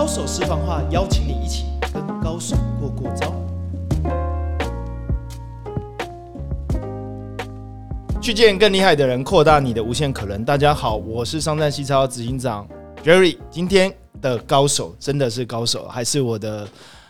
高手私房话，邀请你一起跟高手过过招。去见更厉害的人，扩大你的无限可能。大家好，我是商战西超执行长 Jerry。今天的高手真的是高手，还是我的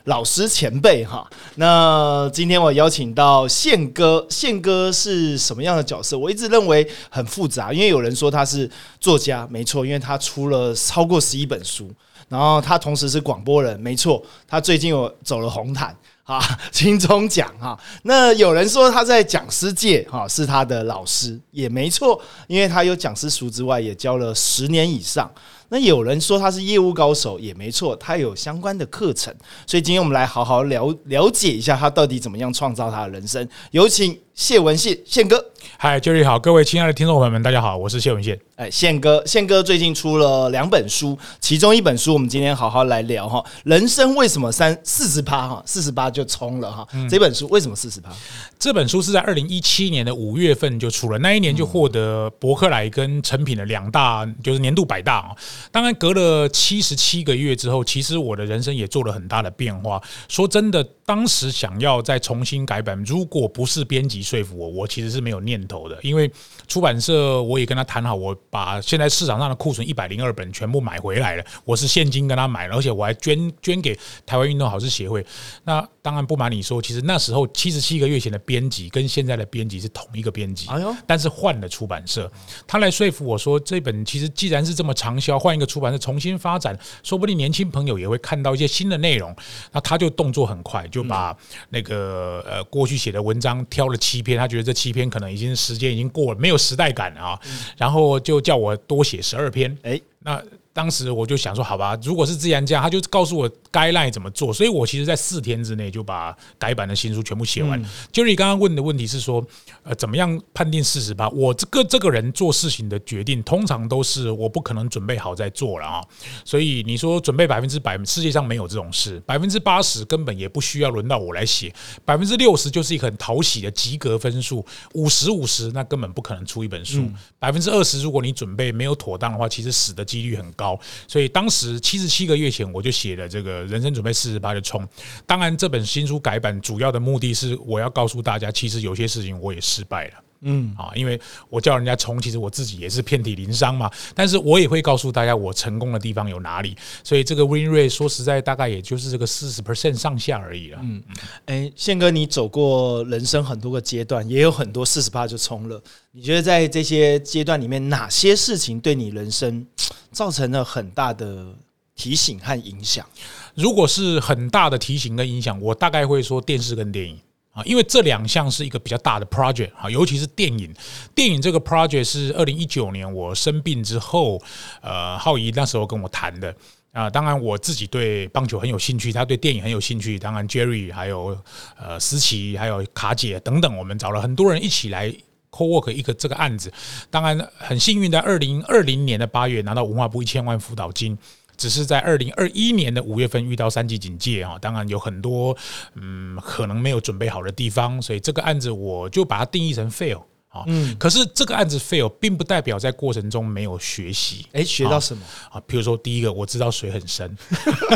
老师前辈哈。那今天我邀请到宪哥，宪哥是什么样的角色？我一直认为很复杂，因为有人说他是作家，没错，因为他出了超过十一本书。然后他同时是广播人，没错，他最近有走了红毯 啊，金钟奖哈。那有人说他在讲师界哈是他的老师，也没错，因为他有讲师书之外，也教了十年以上。那有人说他是业务高手，也没错，他有相关的课程。所以今天我们来好好了了解一下他到底怎么样创造他的人生。有请谢文宪宪哥。嗨，Jerry 好，各位亲爱的听众朋友们，大家好，我是谢文宪。哎，宪哥，宪哥最近出了两本书，其中一本书我们今天好好来聊哈，人生为什么三四十趴哈，四十八就冲了哈。这本书为什么四十趴？这本书是在二零一七年的五月份就出了，那一年就获得伯克莱跟成品的两大就是年度百大啊。当然，隔了七十七个月之后，其实我的人生也做了很大的变化。说真的，当时想要再重新改版，如果不是编辑说服我，我其实是没有念头的，因为出版社我也跟他谈好，我把现在市场上的库存一百零二本全部买回来了，我是现金跟他买，而且我还捐捐给台湾运动好事协会。那当然不瞒你说，其实那时候七十七个月前的编辑跟现在的编辑是同一个编辑，哎呦，但是换了出版社，他来说服我说，这本其实既然是这么畅销，换一个出版社重新发展，说不定年轻朋友也会看到一些新的内容。那他就动作很快，就把那个呃过去写的文章挑了七篇，他觉得这七篇可能已经时间已经过了，没有时代感啊，然后就叫我多写十二篇。哎，那。当时我就想说，好吧，如果是自然这样，他就告诉我该赖怎么做，所以我其实在四天之内就把改版的新书全部写完。就你刚刚问的问题是说，呃，怎么样判定四十八？我这个这个人做事情的决定，通常都是我不可能准备好再做了啊。所以你说准备百分之百，世界上没有这种事，百分之八十根本也不需要轮到我来写，百分之六十就是一个很讨喜的及格分数，五十五十那根本不可能出一本书，百分之二十如果你准备没有妥当的话，其实死的几率很。高，所以当时七十七个月前我就写了这个人生准备四十八的冲。当然，这本新书改版主要的目的是我要告诉大家，其实有些事情我也失败了。嗯，啊，因为我叫人家冲，其实我自己也是遍体鳞伤嘛。但是我也会告诉大家，我成功的地方有哪里。所以这个 win rate 说实在，大概也就是这个四十 percent 上下而已了。嗯嗯。哎，宪哥，你走过人生很多个阶段，也有很多四十八就冲了。你觉得在这些阶段里面，哪些事情对你人生造成了很大的提醒和影响？如果是很大的提醒跟影响，我大概会说电视跟电影。啊，因为这两项是一个比较大的 project 啊，尤其是电影。电影这个 project 是二零一九年我生病之后，呃，浩怡那时候跟我谈的啊。当然我自己对棒球很有兴趣，他对电影很有兴趣。当然 Jerry 还有呃思琪还有卡姐等等，我们找了很多人一起来 co work 一个这个案子。当然很幸运在二零二零年的八月拿到文化部一千万辅导金。只是在二零二一年的五月份遇到三级警戒啊，当然有很多嗯可能没有准备好的地方，所以这个案子我就把它定义成 fail 啊。嗯，可是这个案子 fail 并不代表在过程中没有学习。哎，学到什么啊？比如说第一个，我知道水很深。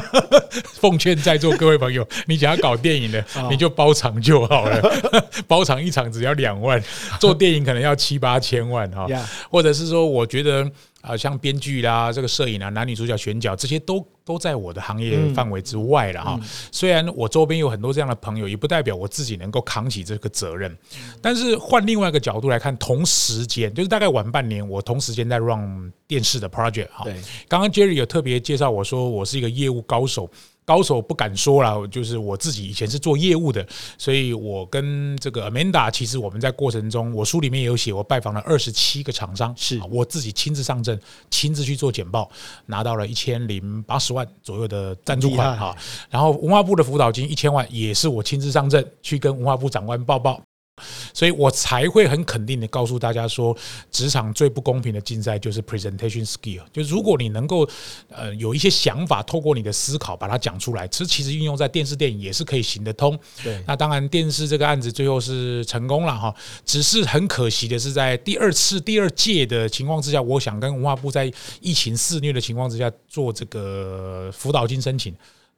奉劝在座各位朋友，你想要搞电影的，你就包场就好了。包场一场只要两万，做电影可能要七八千万 哈。或者是说，我觉得。啊，像编剧啦，这个摄影啊，男女主角选角，这些都都在我的行业范围之外了哈。虽然我周边有很多这样的朋友，也不代表我自己能够扛起这个责任。但是换另外一个角度来看，同时间就是大概晚半年，我同时间在 run 电视的 project 哈。刚刚 Jerry 有特别介绍我说，我是一个业务高手。高手不敢说了，就是我自己以前是做业务的，所以我跟这个 Amanda，其实我们在过程中，我书里面也有写，我拜访了二十七个厂商，是我自己亲自上阵，亲自去做简报，拿到了一千零八十万左右的赞助款哈，然后文化部的辅导金一千万，也是我亲自上阵去跟文化部长官报报。所以我才会很肯定的告诉大家说，职场最不公平的竞赛就是 presentation skill。就如果你能够呃有一些想法，透过你的思考把它讲出来，其实其实运用在电视电影也是可以行得通。对，那当然电视这个案子最后是成功了哈，只是很可惜的是在第二次第二届的情况之下，我想跟文化部在疫情肆虐的情况之下做这个辅导金申请。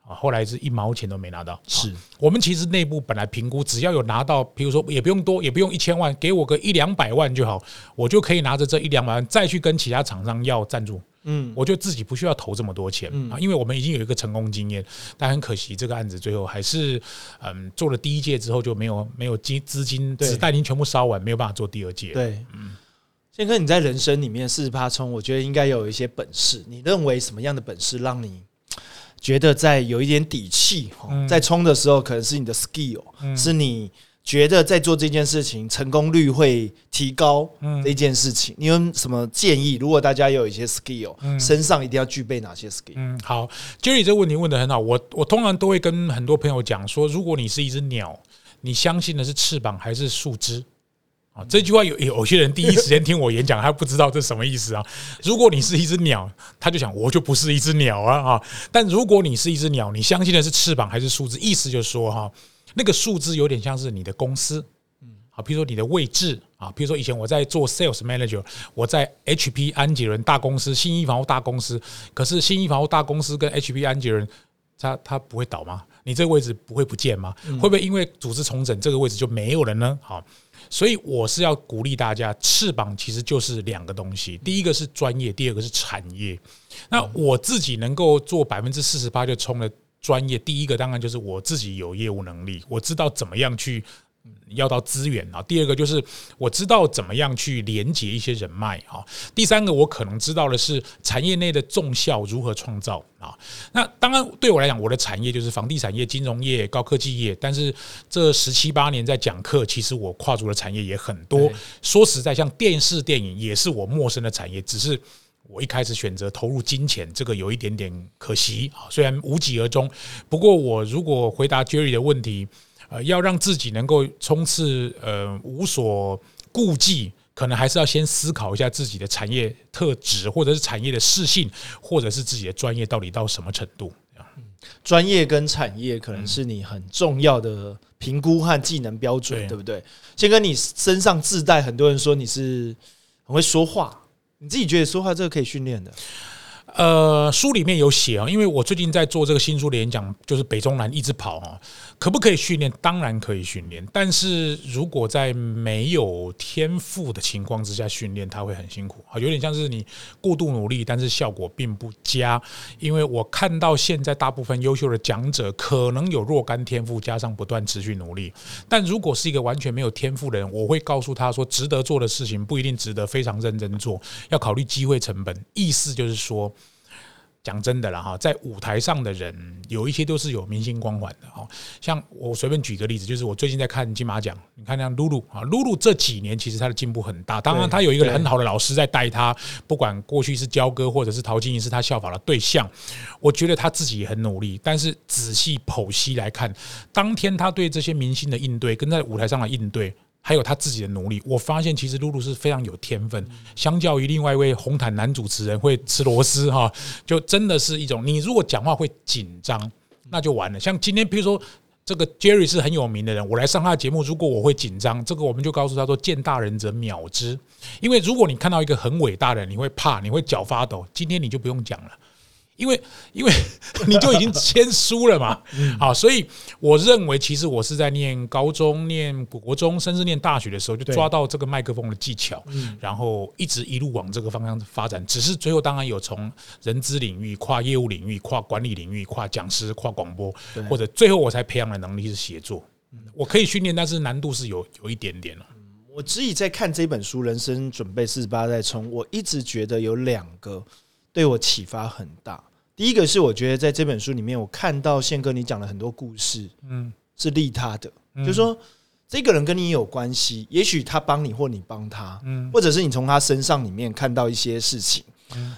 啊，后来是一毛钱都没拿到。是我们其实内部本来评估，只要有拿到，比如说也不用多，也不用一千万，给我个一两百万就好，我就可以拿着这一两百万再去跟其他厂商要赞助。嗯，我就自己不需要投这么多钱啊，因为我们已经有一个成功经验。但很可惜，这个案子最后还是嗯做了第一届之后就没有没有金资金，子弹已经全部烧完，没有办法做第二届。对，嗯，宪哥，你在人生里面四十八冲，我觉得应该有一些本事。你认为什么样的本事让你？觉得在有一点底气哈，在冲的时候可能是你的 skill，是你觉得在做这件事情成功率会提高这件事情，你有什么建议？如果大家有一些 skill，身上一定要具备哪些 skill？嗯，好，Jerry 这个问题问的很好，我我通常都会跟很多朋友讲说，如果你是一只鸟，你相信的是翅膀还是树枝？啊，这句话有有些人第一时间听我演讲，他不知道这什么意思啊。如果你是一只鸟，他就想我就不是一只鸟啊啊！但如果你是一只鸟，你相信的是翅膀还是数字？意思就是说哈，那个数字有点像是你的公司，嗯，好，比如说你的位置啊，比如说以前我在做 sales manager，我在 HP 安吉伦大公司、新一房屋大公司，可是新一房屋大公司跟 HP 安吉伦，它它不会倒吗？你这个位置不会不见吗？会不会因为组织重整，这个位置就没有了呢？好。所以我是要鼓励大家，翅膀其实就是两个东西，第一个是专业，第二个是产业。那我自己能够做百分之四十八就冲了专业，第一个当然就是我自己有业务能力，我知道怎么样去。要到资源啊，第二个就是我知道怎么样去连接一些人脉啊，第三个我可能知道的是产业内的重效如何创造啊。那当然对我来讲，我的产业就是房地产业、金融业、高科技业。但是这十七八年在讲课，其实我跨足的产业也很多。说实在，像电视、电影也是我陌生的产业，只是我一开始选择投入金钱，这个有一点点可惜啊。虽然无疾而终，不过我如果回答 Jerry 的问题。呃，要让自己能够冲刺，呃，无所顾忌，可能还是要先思考一下自己的产业特质，或者是产业的适性，或者是自己的专业到底到什么程度。专业跟产业可能是你很重要的评估和技能标准，对不对？先跟你身上自带，很多人说你是很会说话，你自己觉得说话这个可以训练的？呃，书里面有写啊，因为我最近在做这个新书的演讲，就是北中南一直跑啊，可不可以训练？当然可以训练，但是如果在没有天赋的情况之下训练，他会很辛苦啊，有点像是你过度努力，但是效果并不佳。因为我看到现在大部分优秀的讲者，可能有若干天赋，加上不断持续努力。但如果是一个完全没有天赋的人，我会告诉他说，值得做的事情不一定值得非常认真做，要考虑机会成本。意思就是说。讲真的了哈，在舞台上的人有一些都是有明星光环的哈。像我随便举个例子，就是我最近在看金马奖，你看像露露啊，露露这几年其实她的进步很大。当然，她有一个很好的老师在带她，不管过去是焦哥或者是陶晶莹是她效法的对象。我觉得她自己也很努力，但是仔细剖析来看，当天她对这些明星的应对，跟在舞台上的应对。还有他自己的努力，我发现其实露露是非常有天分。相较于另外一位红毯男主持人会吃螺丝哈，就真的是一种你如果讲话会紧张，那就完了。像今天比如说这个 Jerry 是很有名的人，我来上他的节目，如果我会紧张，这个我们就告诉他说：见大人者秒之。因为如果你看到一个很伟大的人，你会怕，你会脚发抖。今天你就不用讲了。因为，因为 你就已经签书了嘛，好，所以我认为，其实我是在念高中、念国中，甚至念大学的时候，就抓到这个麦克风的技巧，然后一直一路往这个方向发展。只是最后，当然有从人资领域跨业务领域、跨管理领域、跨讲师、跨广播，或者最后我才培养的能力是写作。我可以训练，但是难度是有有一点点了。我自己在看这本书《人生准备四十八代冲》，我一直觉得有两个。对我启发很大。第一个是我觉得在这本书里面，我看到宪哥你讲了很多故事，嗯，是利他的，就是说这个人跟你有关系，也许他帮你或你帮他，嗯，或者是你从他身上里面看到一些事情。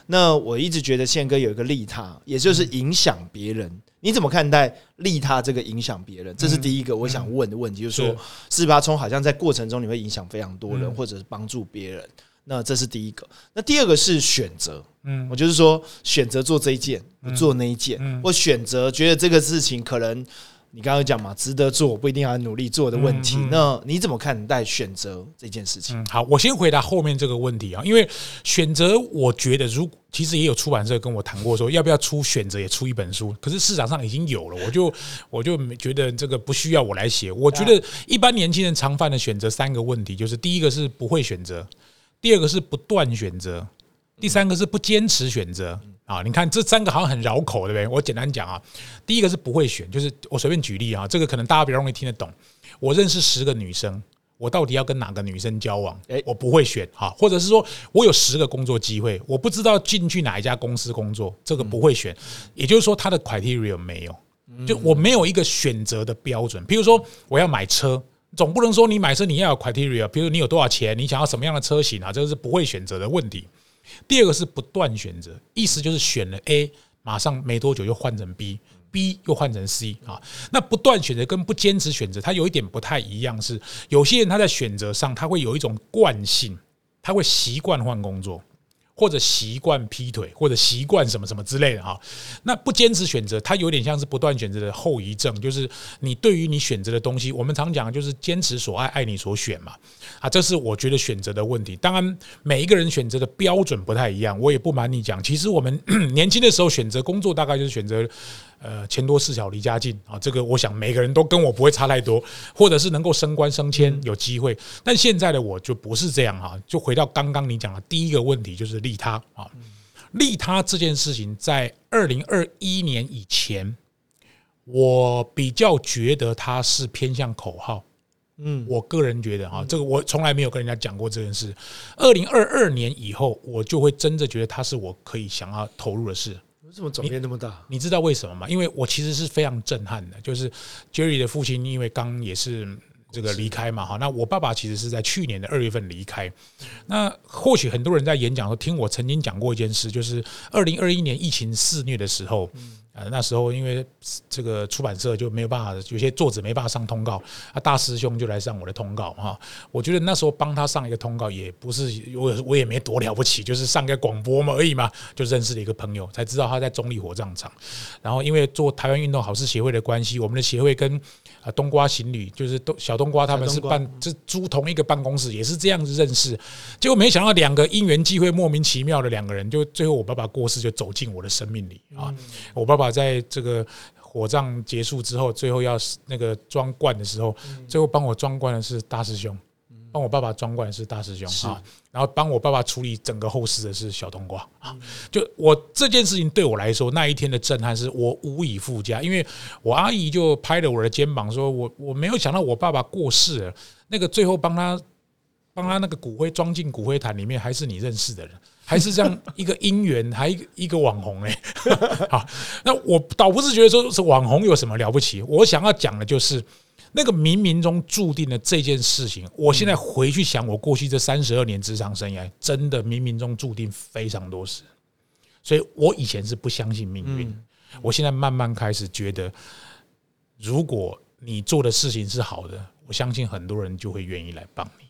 那我一直觉得宪哥有一个利他，也就是影响别人，你怎么看待利他这个影响别人？这是第一个我想问的问题，就是说四十八冲好像在过程中你会影响非常多人，或者是帮助别人。那这是第一个。那第二个是选择，嗯，我就是说选择做这一件，不做那一件，或选择觉得这个事情可能。你刚刚讲嘛，值得做不一定要努力做的问题，那你怎么看待选择这件事情？好，我先回答后面这个问题啊，因为选择，我觉得如其实也有出版社跟我谈过，说要不要出选择也出一本书，可是市场上已经有了，我就我就觉得这个不需要我来写。我觉得一般年轻人常犯的选择三个问题，就是第一个是不会选择，第二个是不断选择，第三个是不坚持选择。啊，你看这三个好像很绕口，对不对？我简单讲啊，第一个是不会选，就是我随便举例啊，这个可能大家比较容易听得懂。我认识十个女生，我到底要跟哪个女生交往？诶，我不会选哈，或者是说我有十个工作机会，我不知道进去哪一家公司工作，这个不会选。也就是说，他的 criteria 没有，就我没有一个选择的标准。比如说，我要买车，总不能说你买车你要有 criteria，比如你有多少钱，你想要什么样的车型啊，这个是不会选择的问题。第二个是不断选择，意思就是选了 A，马上没多久又换成 B，B 又换成 C 啊。那不断选择跟不坚持选择，它有一点不太一样，是有些人他在选择上他会有一种惯性，他会习惯换工作。或者习惯劈腿，或者习惯什么什么之类的哈，那不坚持选择，它有点像是不断选择的后遗症，就是你对于你选择的东西，我们常讲就是坚持所爱，爱你所选嘛，啊，这是我觉得选择的问题。当然，每一个人选择的标准不太一样，我也不瞒你讲，其实我们 年轻的时候选择工作，大概就是选择。呃，钱多事少离家近啊，这个我想每个人都跟我不会差太多，或者是能够升官升迁有机会。但现在的我就不是这样哈，就回到刚刚你讲的第一个问题，就是利他啊，利他这件事情，在二零二一年以前，我比较觉得它是偏向口号。嗯，我个人觉得啊，这个我从来没有跟人家讲过这件事。二零二二年以后，我就会真的觉得它是我可以想要投入的事。为什么转变那么大？你知道为什么吗？因为我其实是非常震撼的，就是 Jerry 的父亲，因为刚也是这个离开嘛，哈，那我爸爸其实是在去年的二月份离开。那或许很多人在演讲时候听我曾经讲过一件事，就是二零二一年疫情肆虐的时候。呃，那时候因为这个出版社就没有办法，有些作者没办法上通告，啊，大师兄就来上我的通告哈。我觉得那时候帮他上一个通告也不是我我也没多了不起，就是上个广播嘛而已嘛，就认识了一个朋友，才知道他在中立火葬场。然后因为做台湾运动好事协会的关系，我们的协会跟啊冬瓜行旅就是冬小冬瓜他们是办就租同一个办公室，也是这样子认识。结果没想到两个因缘际会，莫名其妙的两个人，就最后我爸爸过世就走进我的生命里啊，我爸爸。在这个火葬结束之后，最后要那个装罐的时候，最后帮我装罐的是大师兄，帮我爸爸装罐的是大师兄啊，然后帮我爸爸处理整个后事的是小冬瓜啊。就我这件事情对我来说，那一天的震撼是我无以复加，因为我阿姨就拍了我的肩膀，说我我没有想到我爸爸过世了，那个最后帮他帮他那个骨灰装进骨灰坛里面，还是你认识的人。还是这样一个姻缘，还一个网红哎，好，那我倒不是觉得说是网红有什么了不起，我想要讲的就是那个冥冥中注定的这件事情。我现在回去想，我过去这三十二年职场生涯，真的冥冥中注定非常多事。所以我以前是不相信命运，我现在慢慢开始觉得，如果你做的事情是好的，我相信很多人就会愿意来帮你。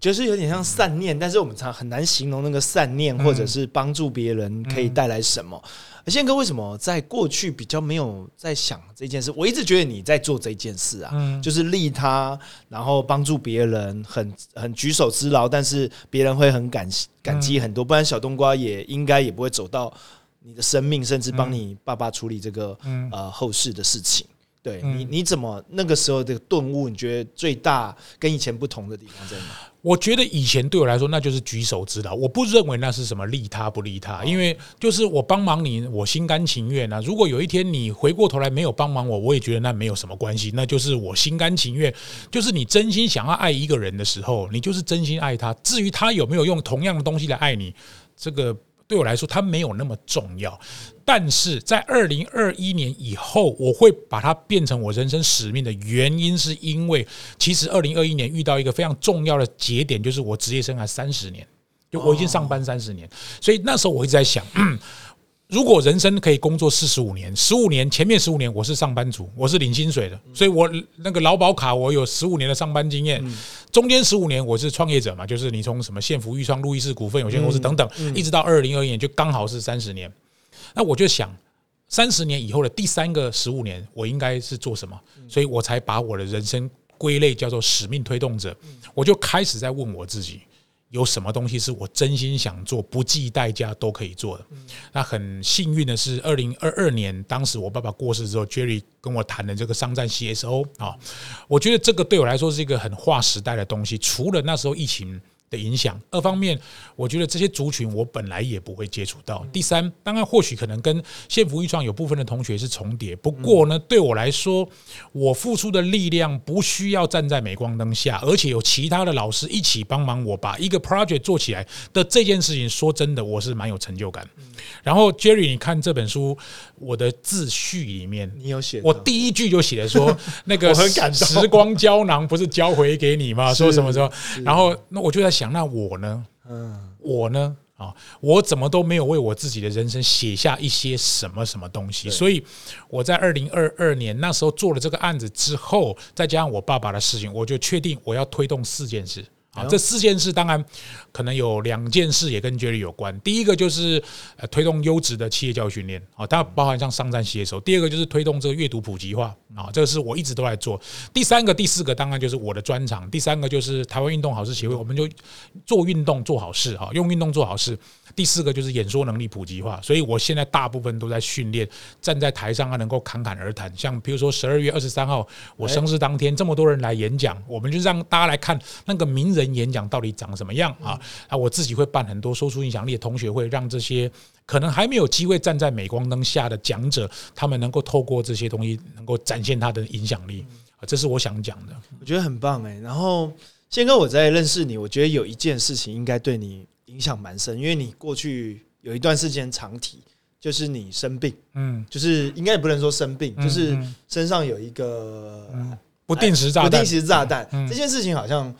就是有点像善念，但是我们常很难形容那个善念，或者是帮助别人可以带来什么。宪哥为什么在过去比较没有在想这件事？我一直觉得你在做这件事啊，就是利他，然后帮助别人，很很举手之劳，但是别人会很感感激很多，不然小冬瓜也应该也不会走到你的生命，甚至帮你爸爸处理这个呃后事的事情。对你，你怎么那个时候的顿悟？你觉得最大跟以前不同的地方在哪？我觉得以前对我来说，那就是举手之劳。我不认为那是什么利他不利他，因为就是我帮忙你，我心甘情愿啊。如果有一天你回过头来没有帮忙我，我也觉得那没有什么关系，那就是我心甘情愿。就是你真心想要爱一个人的时候，你就是真心爱他。至于他有没有用同样的东西来爱你，这个。对我来说，它没有那么重要，但是在二零二一年以后，我会把它变成我人生使命的原因，是因为其实二零二一年遇到一个非常重要的节点，就是我职业生涯三十年，就我已经上班三十年，所以那时候我一直在想。如果人生可以工作四十五年，十五年前面十五年我是上班族，我是领薪水的，所以我那个劳保卡我有十五年的上班经验，中间十五年我是创业者嘛，就是你从什么县福裕创路易士股份有限公司等等，一直到二零二一年就刚好是三十年。那我就想，三十年以后的第三个十五年，我应该是做什么？所以我才把我的人生归类叫做使命推动者。我就开始在问我自己。有什么东西是我真心想做、不计代价都可以做的？那很幸运的是，二零二二年，当时我爸爸过世之后，Jerry 跟我谈的这个商战 CSO 啊，我觉得这个对我来说是一个很划时代的东西。除了那时候疫情。的影响。二方面，我觉得这些族群我本来也不会接触到。第三，当然或许可能跟县福预创有部分的同学是重叠。不过呢，对我来说，我付出的力量不需要站在镁光灯下，而且有其他的老师一起帮忙我把一个 project 做起来的这件事情，说真的，我是蛮有成就感。然后 Jerry，你看这本书，我的自序里面，你有写，我第一句就写的说，那个很感时光胶囊不是交回给你吗？说什么时候？然后那我就在想。那我呢？嗯，我呢？啊，我怎么都没有为我自己的人生写下一些什么什么东西？所以我在二零二二年那时候做了这个案子之后，再加上我爸爸的事情，我就确定我要推动四件事。啊，这四件事当然可能有两件事也跟 Jerry 有关。第一个就是呃推动优质的企业教育训练，啊，它包含像商战携手。第二个就是推动这个阅读普及化，啊，这个是我一直都在做。第三个、第四个当然就是我的专长。第三个就是台湾运动好事协会，我们就做运动做好事，哈，用运动做好事。第四个就是演说能力普及化，所以我现在大部分都在训练站在台上啊，能够侃侃而谈。像比如说十二月二十三号我生日当天，这么多人来演讲，我们就让大家来看那个名人。演讲到底长什么样啊？啊，我自己会办很多说出影响力的同学会，让这些可能还没有机会站在镁光灯下的讲者，他们能够透过这些东西，能够展现他的影响力啊。这是我想讲的，我觉得很棒哎。然后宪哥，我在认识你，我觉得有一件事情应该对你影响蛮深，因为你过去有一段时间长提，就是你生病，嗯，就是应该也不能说生病，就是身上有一个不定时炸弹，不定时炸弹这件事情好像。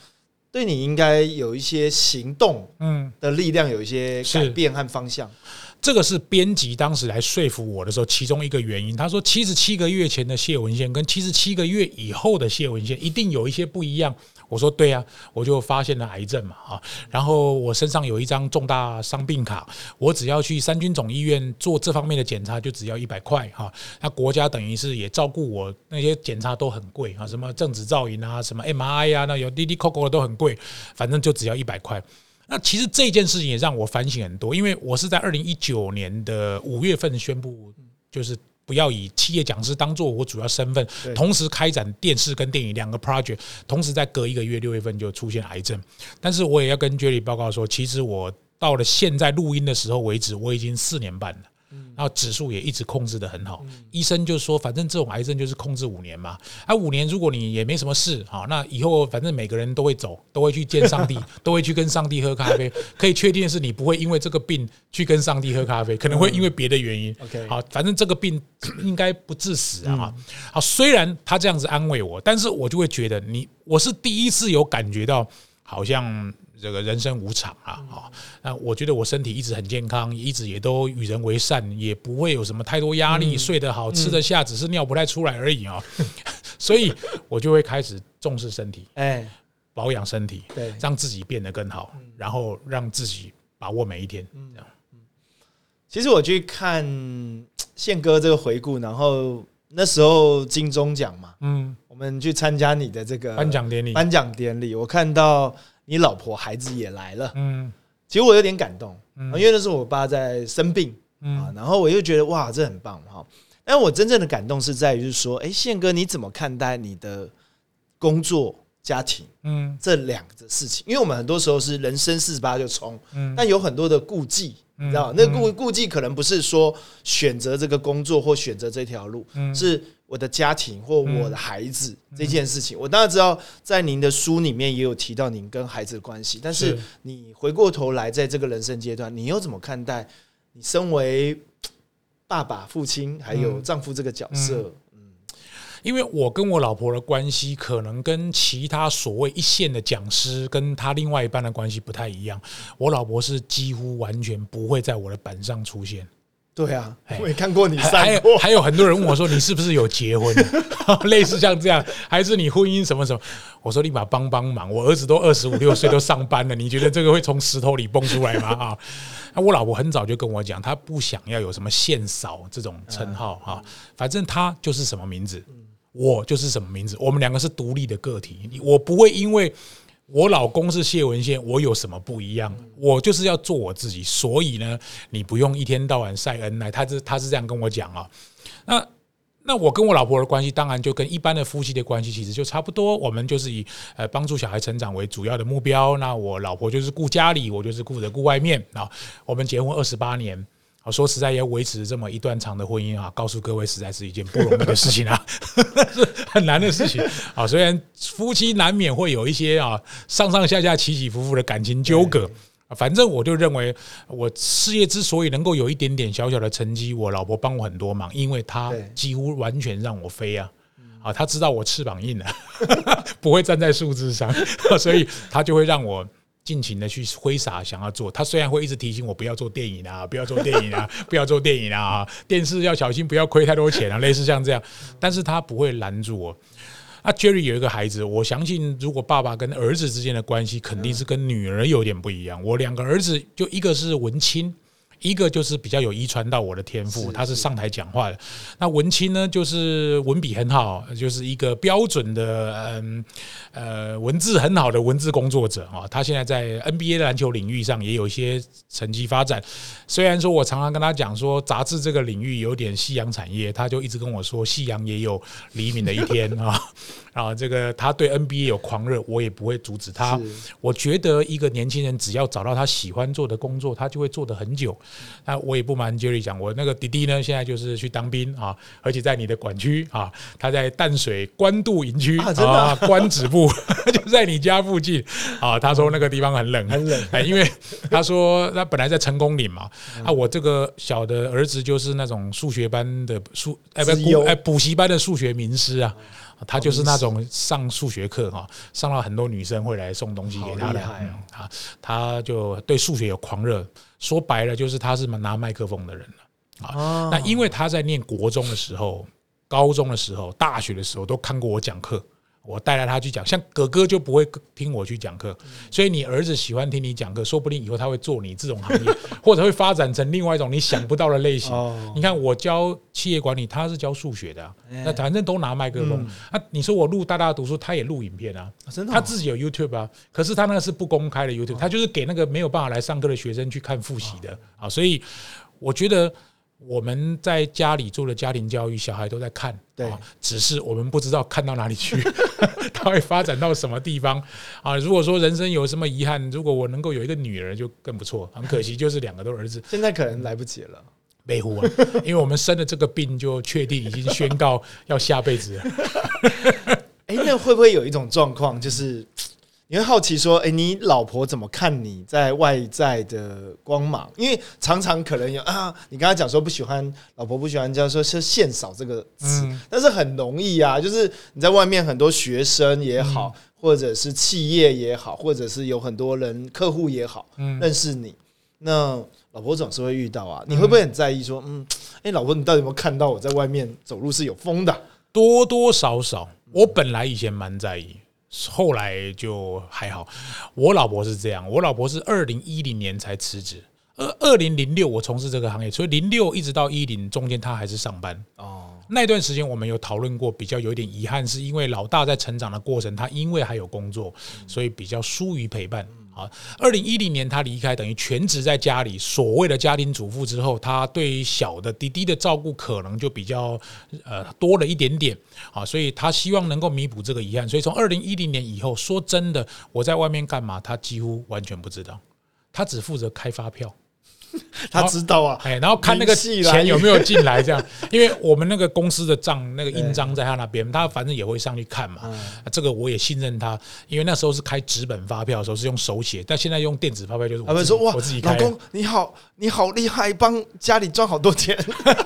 对你应该有一些行动，嗯，的力量有一些改变和方向。这个是编辑当时来说服我的时候，其中一个原因。他说，七十七个月前的谢文宪跟七十七个月以后的谢文宪一定有一些不一样。我说对啊，我就发现了癌症嘛啊，然后我身上有一张重大伤病卡，我只要去三军总医院做这方面的检查，就只要一百块哈。那国家等于是也照顾我，那些检查都很贵啊，什么正子造影啊，什么 MRI 啊，那有滴滴扣扣的都很贵，反正就只要一百块。那其实这件事情也让我反省很多，因为我是在二零一九年的五月份宣布，就是。不要以企业讲师当做我主要身份，同时开展电视跟电影两个 project，同时在隔一个月六月份就出现癌症。但是我也要跟 Jerry 报告说，其实我到了现在录音的时候为止，我已经四年半了。然后指数也一直控制的很好，医生就说，反正这种癌症就是控制五年嘛。啊，五年如果你也没什么事，好，那以后反正每个人都会走，都会去见上帝，都会去跟上帝喝咖啡。可以确定的是，你不会因为这个病去跟上帝喝咖啡，可能会因为别的原因。OK，好，反正这个病 应该不致死啊。好，虽然他这样子安慰我，但是我就会觉得，你我是第一次有感觉到，好像。这个人生无常啊，啊，那我觉得我身体一直很健康，一直也都与人为善，也不会有什么太多压力，睡得好，吃得下，只是尿不太出来而已啊。所以我就会开始重视身体，哎，保养身体，对，让自己变得更好，然后让自己把握每一天。这样，其实我去看宪哥这个回顾，然后那时候金钟奖嘛，嗯，我们去参加你的这个颁奖典礼，颁奖典礼，我看到。你老婆孩子也来了，嗯，其实我有点感动，因为那时候我爸在生病，啊，然后我又觉得哇，这很棒哈。但我真正的感动是在于，就是说，哎，宪哥你怎么看待你的工作、家庭，嗯，这两个事情？因为我们很多时候是人生四十八就冲，嗯，但有很多的顾忌，你知道，那顾顾忌可能不是说选择这个工作或选择这条路，嗯。是。我的家庭或我的孩子这件事情，我当然知道，在您的书里面也有提到您跟孩子的关系。但是你回过头来，在这个人生阶段，你又怎么看待你身为爸爸、父亲还有丈夫这个角色？嗯，因为我跟我老婆的关系，可能跟其他所谓一线的讲师跟他另外一半的关系不太一样。我老婆是几乎完全不会在我的板上出现。对啊，哎我也看过你还晒过有，还有很多人问我说：“你是不是有结婚？类似像这样，还是你婚姻什么什么？”我说：“立马帮帮忙，我儿子都二十五六岁都上班了，你觉得这个会从石头里蹦出来吗？” 啊，那我老婆很早就跟我讲，她不想要有什么县嫂这种称号啊，反正她就是什么名字，我就是什么名字，我们两个是独立的个体，我不会因为。我老公是谢文宪，我有什么不一样？我就是要做我自己，所以呢，你不用一天到晚晒恩爱。他是他是这样跟我讲啊。那那我跟我老婆的关系，当然就跟一般的夫妻的关系其实就差不多。我们就是以呃帮助小孩成长为主要的目标。那我老婆就是顾家里，我就是顾着顾外面啊。我们结婚二十八年。啊，说实在要维持这么一段长的婚姻啊，告诉各位，实在是一件不容易的事情啊，是很难的事情啊。虽然夫妻难免会有一些啊上上下下起起伏伏的感情纠葛，反正我就认为，我事业之所以能够有一点点小小的成绩，我老婆帮我很多忙，因为她几乎完全让我飞啊。啊，她知道我翅膀硬了，不会站在树枝上，所以她就会让我。尽情的去挥洒，想要做。他虽然会一直提醒我不要做电影啊，不要做电影啊，不要做电影啊，电视要小心，不要亏太多钱啊，类似像这样。但是他不会拦住我。啊，Jerry 有一个孩子，我相信如果爸爸跟儿子之间的关系，肯定是跟女儿有点不一样。我两个儿子，就一个是文青。一个就是比较有遗传到我的天赋，他是上台讲话的。那文青呢，就是文笔很好，就是一个标准的嗯呃文字很好的文字工作者啊。他现在在 NBA 的篮球领域上也有一些成绩发展。虽然说我常常跟他讲说，杂志这个领域有点夕阳产业，他就一直跟我说，夕阳也有黎明的一天啊。啊，这个他对 NBA 有狂热，我也不会阻止他。我觉得一个年轻人只要找到他喜欢做的工作，他就会做得很久。那我也不瞒 Jerry 讲，我那个弟弟呢，现在就是去当兵啊，而且在你的管区啊，他在淡水关渡营区啊，关止部 就在你家附近啊。他说那个地方很冷，很冷，哎，因为他说他本来在成功岭嘛，啊，我这个小的儿子就是那种数学班的数，哎不，哎补习班的数学名师啊。他就是那种上数学课哈，上到很多女生会来送东西给他的啊，他就对数学有狂热，说白了就是他是拿麦克风的人了啊。那因为他在念国中的时候、高中的时候、大学的时候都看过我讲课。我带着他去讲，像哥哥就不会听我去讲课，所以你儿子喜欢听你讲课，说不定以后他会做你这种行业，或者会发展成另外一种你想不到的类型。你看我教企业管理，他是教数学的，那反正都拿麦克风。啊，你说我录大大读书，他也录影片啊，他自己有 YouTube 啊，可是他那个是不公开的 YouTube，他就是给那个没有办法来上课的学生去看复习的啊，所以我觉得。我们在家里做的家庭教育，小孩都在看，对，只是我们不知道看到哪里去，他会发展到什么地方啊？如果说人生有什么遗憾，如果我能够有一个女儿，就更不错。很可惜，就是两个都儿子，现在可能来不及了，背呼啊！因为我们生了这个病，就确定已经宣告要下辈子了。哎，那会不会有一种状况，就是？你会好奇说：“哎，你老婆怎么看你在外在的光芒？因为常常可能有啊，你跟他讲说不喜欢老婆，不喜欢叫说是线少这个词，但是很容易啊，就是你在外面很多学生也好，或者是企业也好，或者是有很多人客户也好，认识你，那老婆总是会遇到啊。你会不会很在意说，嗯，哎，老婆，你到底有没有看到我在外面走路是有风的？多多少少，我本来以前蛮在意。”后来就还好，我老婆是这样，我老婆是二零一零年才辞职，二二零零六我从事这个行业，所以零六一直到一零中间她还是上班哦。那段时间我们有讨论过，比较有一点遗憾，是因为老大在成长的过程，他因为还有工作，所以比较疏于陪伴。啊，二零一零年他离开，等于全职在家里，所谓的家庭主妇之后，他对于小的滴滴的照顾可能就比较呃多了一点点。啊，所以他希望能够弥补这个遗憾，所以从二零一零年以后，说真的，我在外面干嘛，他几乎完全不知道，他只负责开发票。他知道啊，哎，然后看那个钱有没有进来，这样，因为我们那个公司的账那个印章在他那边，他反正也会上去看嘛。这个我也信任他，因为那时候是开纸本发票的时候是用手写，但现在用电子发票就是。他们说哇，我自己老公你好，你好厉害，帮家里赚好多钱。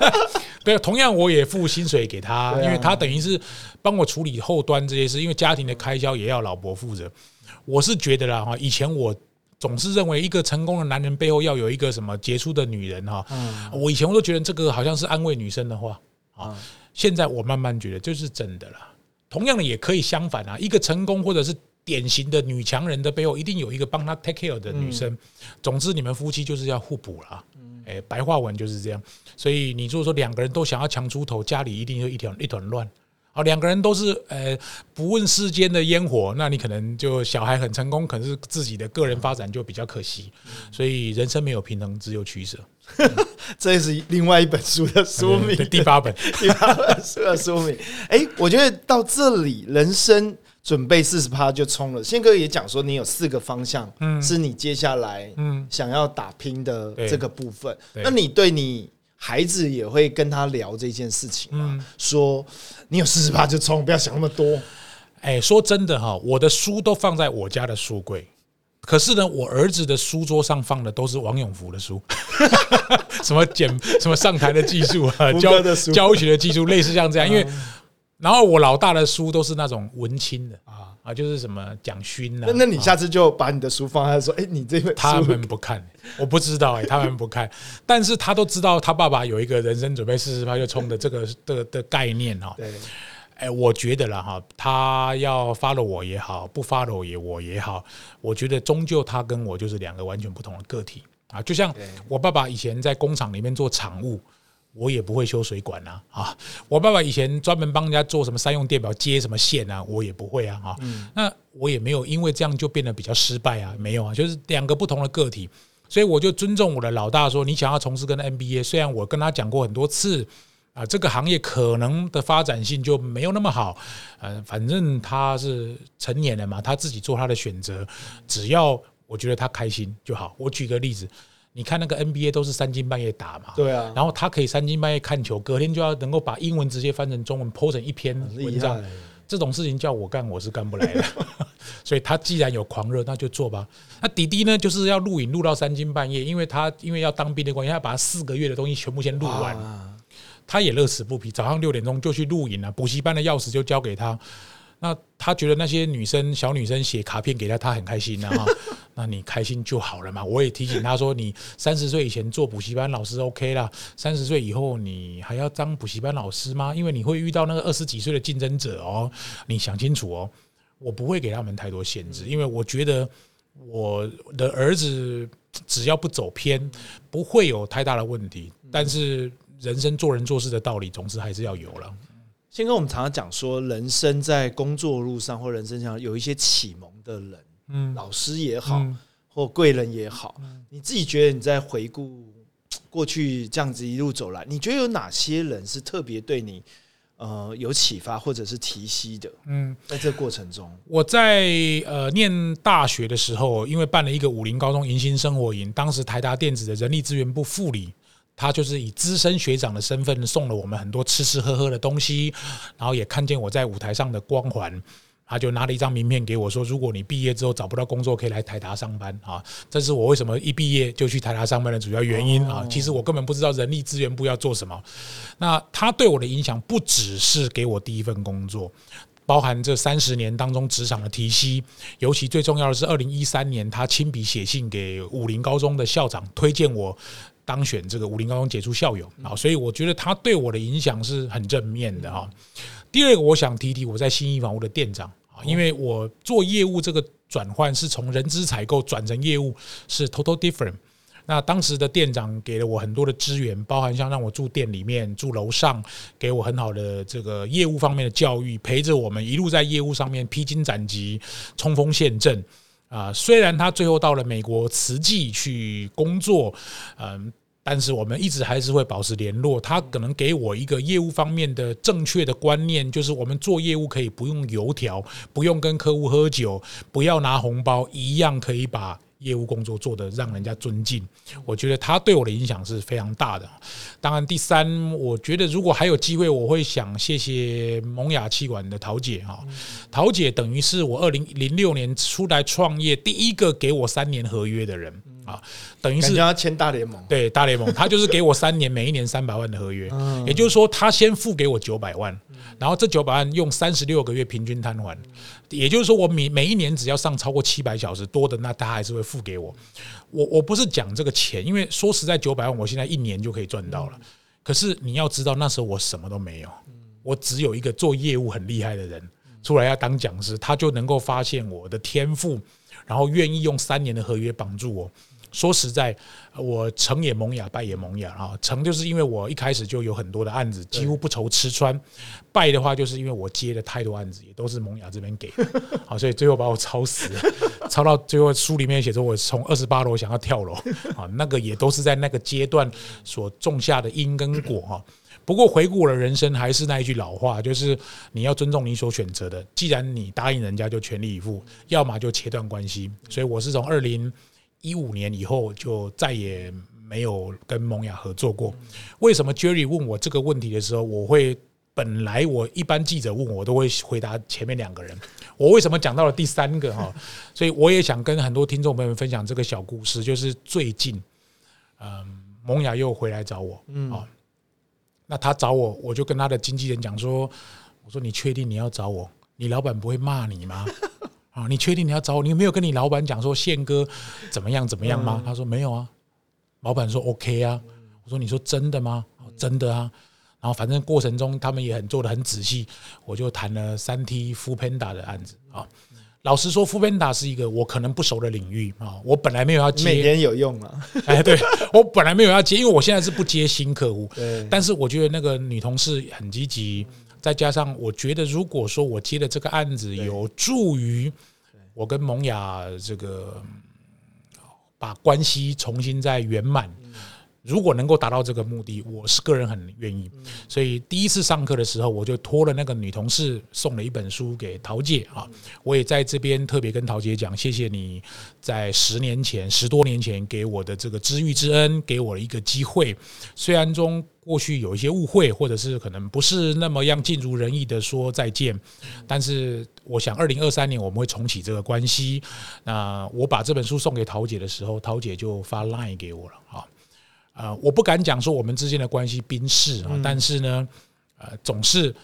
对，同样我也付薪水给他，因为他等于是帮我处理后端这些事，因为家庭的开销也要老婆负责。我是觉得啦哈，以前我。总是认为一个成功的男人背后要有一个什么杰出的女人哈。嗯我以前我都觉得这个好像是安慰女生的话啊嗯，现在我慢慢觉得就是真的了。同样的也可以相反啊，一个成功或者是典型的女强人的背后，一定有一个帮她 take care 的女生。总之，你们夫妻就是要互补啦。哎，白话文就是这样。所以你如果说两个人都想要强出头，家里一定就一团一团乱。好，两个人都是呃不问世间的烟火，那你可能就小孩很成功，可是自己的个人发展就比较可惜。所以人生没有平衡，只有取舍。这也是另外一本书的书名，第八本。第八本书的书名。哎，我觉得到这里，人生准备四十趴就冲了。宪哥也讲说，你有四个方向，嗯是你接下来嗯，想要打拼的对这个部分。对那你对你孩子也会跟他聊这件事情嘛？嗯说你有四十趴就冲，不要想那么多。哎，说真的哈，我的书都放在我家的书柜，可是呢，我儿子的书桌上放的都是王永福的书，什么剪、什么上台的技术啊，教哥的书教学的技术，类似像这样。因为，然后我老大的书都是那种文青的啊啊，就是什么蒋勋呐那。那你下次就把你的书放在说，哎、你这本他书们不看，我不知道哎、他们不看，但是他都知道他爸爸有一个人生准备四十趴就冲的这个的的概念哈。对，哎，我觉得了哈，他要 follow 我也好，不 follow 也我也好，我觉得终究他跟我就是两个完全不同的个体啊。就像我爸爸以前在工厂里面做厂务，我也不会修水管啊啊。我爸爸以前专门帮人家做什么三用电表接什么线啊，我也不会啊啊。那我也没有因为这样就变得比较失败啊，没有啊，就是两个不同的个体。所以我就尊重我的老大说，你想要从事跟 NBA，虽然我跟他讲过很多次，啊，这个行业可能的发展性就没有那么好，呃，反正他是成年人嘛，他自己做他的选择，只要我觉得他开心就好。我举个例子，你看那个 NBA 都是三更半夜打嘛，对啊，然后他可以三更半夜看球，隔天就要能够把英文直接翻成中文，po 成一篇厉文章害。。这种事情叫我干，我是干不来的。所以他既然有狂热，那就做吧。那弟弟呢，就是要录影录到三更半夜，因为他因为要当兵的关系，他要把四个月的东西全部先录完。他也乐此不疲，早上六点钟就去录影了，补习班的钥匙就交给他。那他觉得那些女生小女生写卡片给他，他很开心啊。哈 那你开心就好了嘛。我也提醒他说，你三十岁以前做补习班老师 OK 啦，三十岁以后你还要当补习班老师吗？因为你会遇到那个二十几岁的竞争者哦，你想清楚哦。我不会给他们太多限制，因为我觉得我的儿子只要不走偏，不会有太大的问题。但是人生做人做事的道理，总之还是要有了。先跟我们常常讲说，人生在工作路上或人生上有一些启蒙的人，嗯，老师也好，嗯或贵人也好，你自己觉得你在回顾过去这样子一路走来，你觉得有哪些人是特别对你呃有启发或者是提息的？嗯，在这过程中，我在呃念大学的时候，因为办了一个武林高中迎新生活营，当时台达电子的人力资源部副理。他就是以资深学长的身份送了我们很多吃吃喝喝的东西，然后也看见我在舞台上的光环，他就拿了一张名片给我说：“如果你毕业之后找不到工作，可以来台达上班啊。”这是我为什么一毕业就去台达上班的主要原因啊。其实我根本不知道人力资源部要做什么。那他对我的影响不只是给我第一份工作。包含这三十年当中职场的提息，尤其最重要的是，二零一三年他亲笔写信给武林高中的校长，推荐我当选这个武林高中杰出校友啊，所以我觉得他对我的影响是很正面的哈。第二个，我想提提我在新义房屋的店长啊，因为我做业务这个转换是从人资采购转成业务，是 total different。那当时的店长给了我很多的资源，包含像让我住店里面、住楼上，给我很好的这个业务方面的教育，陪着我们一路在业务上面披荆斩棘、冲锋陷阵。啊，虽然他最后到了美国慈济去工作，嗯。但是我们一直还是会保持联络。他可能给我一个业务方面的正确的观念，就是我们做业务可以不用油条，不用跟客户喝酒，不要拿红包，一样可以把业务工作做得让人家尊敬。我觉得他对我的影响是非常大的。当然，第三，我觉得如果还有机会，我会想谢谢萌芽气管的陶姐哈。陶姐等于是我二零零六年出来创业第一个给我三年合约的人啊，等于是要签大联盟。对大联盟，他就是给我三年，每一年三百万的合约，也就是说，他先付给我九百万，然后这九百万用三十六个月平均摊还，也就是说，我每每一年只要上超过七百小时多的，那他还是会付给我。我我不是讲这个钱，因为说实在，九百万我现在一年就可以赚到了。可是你要知道，那时候我什么都没有，我只有一个做业务很厉害的人。出来要当讲师，他就能够发现我的天赋，然后愿意用三年的合约绑住我。说实在，我成也萌芽，败也萌芽啊。成 就是因为我一开始就有很多的案子，几乎不愁吃穿；败的话，就是因为我接了太多案子，也都是萌芽这边给的。好，所以最后把我 抄死，抄到最后书里面写着我从二十八楼想要跳楼啊，那个也都是在那个阶段所种下的因跟果哈。不过回顾我的人生，还是那一句老话，就是你要尊重你所选择的。既然你答应人家，就全力以赴；要么就切断关系。所以我是从二零一五年以后就再也没有跟萌芽合作过。为什么 Jerry 问我这个问题的时候，我会本来我一般记者问我都会回答前面两个人，我为什么讲到了第三个哈？所以我也想跟很多听众朋友们分享这个小故事，就是最近，嗯，萌芽又回来找我，嗯啊。那他找我，我就跟他的经纪人讲说：“我说你确定你要找我？你老板不会骂你吗？啊，你确定你要找我？你有没有跟你老板讲说宪哥怎么样怎么样吗？”他说：“没有啊。”老板说：“OK 啊。”我说：“你说真的吗？”真的啊。然后反正过程中他们也很做的很仔细，我就谈了三 T Full Panda 的案子啊。老实说，f u Panda 是一个我可能不熟的领域啊。我本来没有要接，每天有用啊。哎，对我本来没有要接，因为我现在是不接新客户。对。但是我觉得那个女同事很积极，再加上我觉得，如果说我接的这个案子有助于我跟萌雅这个把关系重新再圆满。如果能够达到这个目的，我是个人很愿意。所以第一次上课的时候，我就托了那个女同事送了一本书给陶姐啊。我也在这边特别跟陶姐讲，谢谢你在十年前、十多年前给我的这个知遇之恩，给我了一个机会。虽然中过去有一些误会，或者是可能不是那么样尽如人意的说再见，但是我想二零二三年我们会重启这个关系。那我把这本书送给陶姐的时候，陶姐就发 line 给我了啊。呃，我不敢讲说我们之间的关系冰释啊，但是呢，呃，总是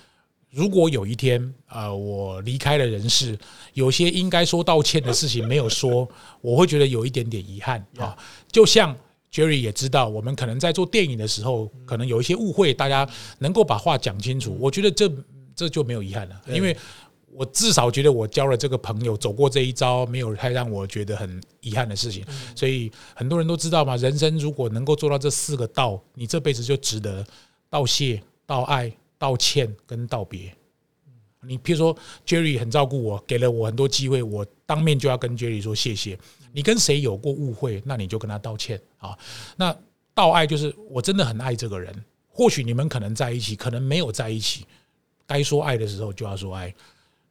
如果有一天呃我离开了人世，有些应该说道歉的事情没有说，我会觉得有一点点遗憾啊。就像 Jerry 也知道，我们可能在做电影的时候，可能有一些误会，大家能够把话讲清楚，我觉得这这就没有遗憾了，因为。我至少觉得我交了这个朋友，走过这一招，没有太让我觉得很遗憾的事情。所以很多人都知道嘛，人生如果能够做到这四个道，你这辈子就值得道谢、道爱、道歉跟道别。你譬如说，Jerry 很照顾我，给了我很多机会，我当面就要跟 Jerry 说谢谢。你跟谁有过误会，那你就跟他道歉啊。那道爱就是我真的很爱这个人，或许你们可能在一起，可能没有在一起，该说爱的时候就要说爱。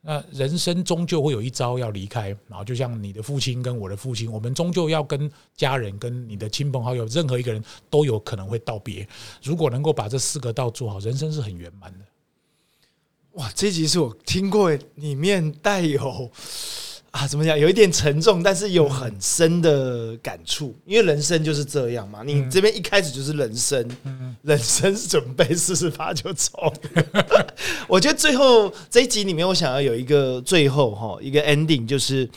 那人生终究会有一招要离开，然后就像你的父亲跟我的父亲，我们终究要跟家人、跟你的亲朋好友，任何一个人都有可能会道别。如果能够把这四个道做好，人生是很圆满的。哇，这集是我听过里面带有。啊，怎么讲？有一点沉重，但是有很深的感触。因为人生就是这样嘛，你这边一开始就是人生，人生准备四十八就走。我觉得最后这一集里面，我想要有一个最后哈一个 ending，就是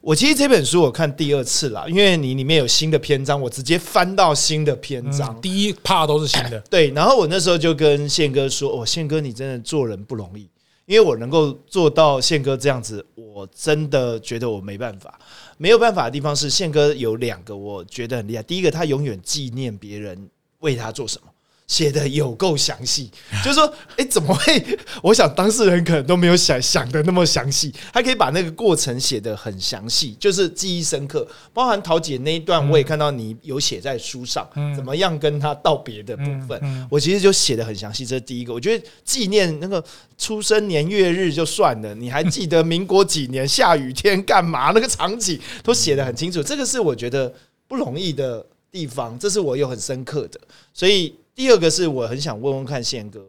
我其实这本书我看第二次了，因为你里面有新的篇章，我直接翻到新的篇章，第一 part 都是新的。对，然后我那时候就跟宪哥说：“哦，宪哥，你真的做人不容易。”因为我能够做到宪哥这样子，我真的觉得我没办法。没有办法的地方是，宪哥有两个我觉得很厉害。第一个，他永远纪念别人为他做什么。写的有够详细，就是说，哎，怎么会？我想当事人可能都没有想想的那么详细，他可以把那个过程写的很详细，就是记忆深刻。包含桃姐那一段，我也看到你有写在书上，怎么样跟他道别的部分，我其实就写的很详细。这是第一个，我觉得纪念那个出生年月日就算了，你还记得民国几年下雨天干嘛？那个场景都写的很清楚，这个是我觉得不容易的地方，这是我有很深刻的，所以。第二个是我很想问问看宪哥，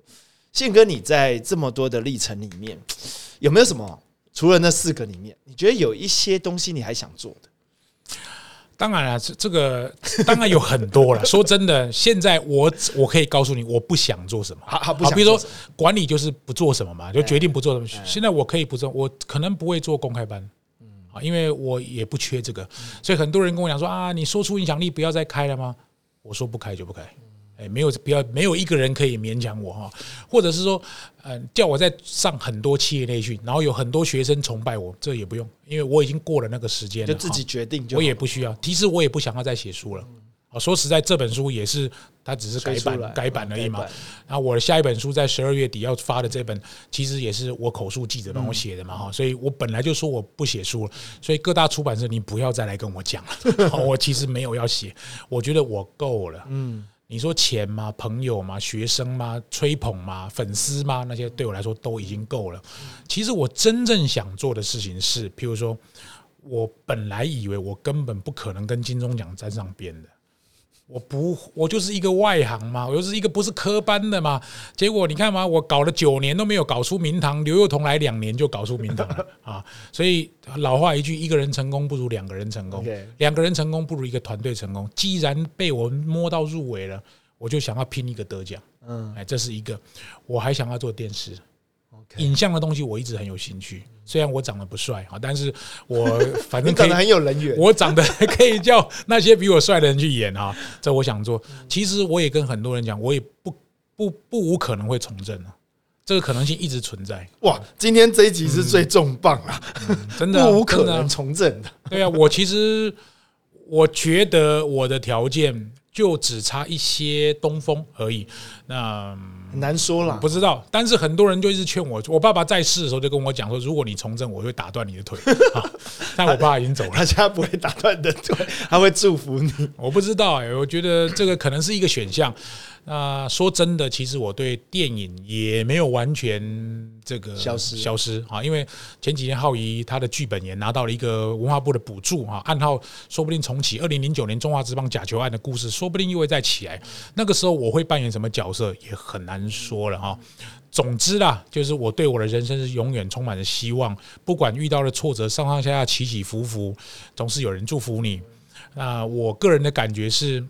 宪哥你在这么多的历程里面，有没有什么除了那四个里面，你觉得有一些东西你还想做的？当然了，这这个当然有很多了。说真的，现在我我可以告诉你，我不想做什么。好好不好，比如说管理就是不做什么嘛，就决定不做什么。现在我可以不做，我可能不会做公开班，啊，因为我也不缺这个。所以很多人跟我讲说啊，你说出影响力不要再开了吗？我说不开就不开。哎，没有不要没有一个人可以勉强我哈，或者是说，嗯，叫我在上很多企业内训，然后有很多学生崇拜我，这也不用，因为我已经过了那个时间了，就自己决定就我也不需要。其实我也不想要再写书了。啊，说实在，这本书也是它只是改版改版而已嘛。然后我的下一本书在十二月底要发的这本，其实也是我口述记者帮我写的嘛哈。所以我本来就说我不写书了，所以各大出版社你不要再来跟我讲了。我其实没有要写，我觉得我够了。嗯。你说钱吗？朋友吗？学生吗？吹捧吗？粉丝吗？那些对我来说都已经够了。其实我真正想做的事情是，譬如说，我本来以为我根本不可能跟金钟奖沾上边的，我不，我就是一个外行嘛，我就是一个不是科班的嘛。结果你看嘛，我搞了九年都没有搞出名堂，刘幼彤来两年就搞出名堂了 啊！所以老话一句，一个人成功不如两个人成功两个人成功不如一个团队成功。既然被我摸到入围了，我就想要拼一个得奖。嗯哎，这是一个，我还想要做电视。影像的东西我一直很有兴趣，虽然我长得不帅啊，但是我 反正可以你长得很有人缘，我长得可以叫那些比我帅的人去演啊，这我想做。其实我也跟很多人讲，我也不不不无可能会从政啊，这个可能性一直存在，哇，今天这一集是最重磅啊，真的啊不无可能从政的。对啊，我其实我觉得我的条件就只差一些东风而已。那很难说了不。知道，但是很多人就一直劝我。我爸爸在世的时候就跟我讲说，如果你从政，我会打断你的腿。啊但我爸已经走了。他现在不会打断你的腿，他会祝福你。我不知道哎、我觉得这个可能是一个选项。那说真的，其实我对电影也没有完全这个消失消失啊，因为前几天浩怡他的剧本也拿到了一个文化部的补助啊，暗号说不定重启二零零九年中华之邦假球案的故事，说不定又会再起来。那个时候我会扮演什么角色也很难说了哈。总之啦，就是我对我的人生是永远充满着希望，不管遇到了挫折，上上下下起起伏伏，总是有人祝福你。那我个人的感觉是，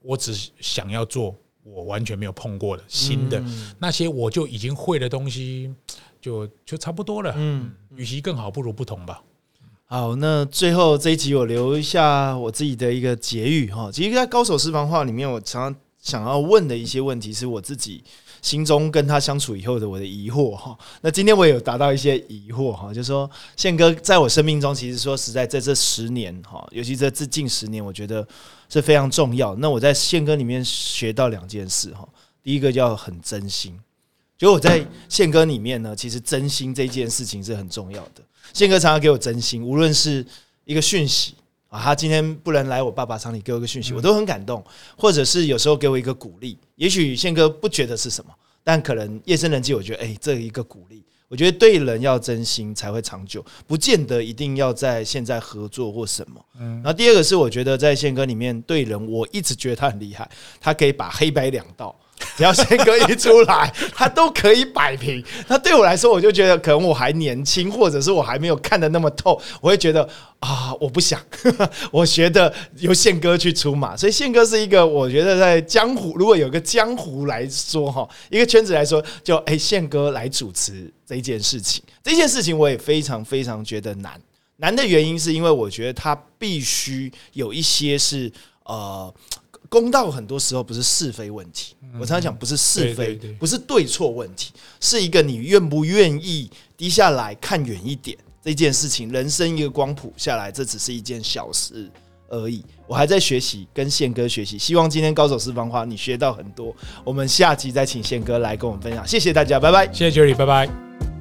我只想要做我完全没有碰过的新的、那些我就已经会的东西，就就差不多了。嗯，与其更好，不如不同吧。好，那最后这一集我留一下我自己的一个结语哈。其实，在高手私房话里面，我常常想要问的一些问题，是我自己心中跟他相处以后的我的疑惑哈。那今天我也有达到一些疑惑哈，就是说宪哥在我生命中，其实说实在，在这十年哈，尤其在这近十年，我觉得是非常重要。那我在宪哥里面学到两件事哈，第一个叫很真心。就我在宪哥里面呢，其实真心这件事情是很重要的。宪哥常常给我真心，无论是一个讯息啊，他今天不能来我爸爸厂里给我一个讯息，我都很感动，或者是有时候给我一个鼓励。也许宪哥不觉得是什么，但可能夜深人静，我觉得哎、这一个鼓励。我觉得对人要真心才会长久，不见得一定要在现在合作或什么。嗯，然后第二个是，我觉得在宪哥里面对人，我一直觉得他很厉害，他可以把黑白两道，只要宪哥一出来，他都可以摆平。那对我来说，我就觉得可能我还年轻，或者是我还没有看得那么透，我会觉得啊，我不想，我觉得由宪哥去出马。所以宪哥是一个，我觉得在江湖，如果有个江湖来说哈，一个圈子来说，就哎宪哥来主持这件事情，这件事情我也非常非常觉得难。难的原因是因为我觉得他必须有一些是呃。公道很多时候不是是非问题，我常常讲不是是非不是对错问题，是一个你愿不愿意低下来看远一点这件事情。人生一个光谱下来，这只是一件小事而已。我还在学习，跟宪哥学习，希望今天高手私房话你学到很多。我们下集再请宪哥来跟我们分享，谢谢大家，拜拜。谢谢 Jerry，拜拜。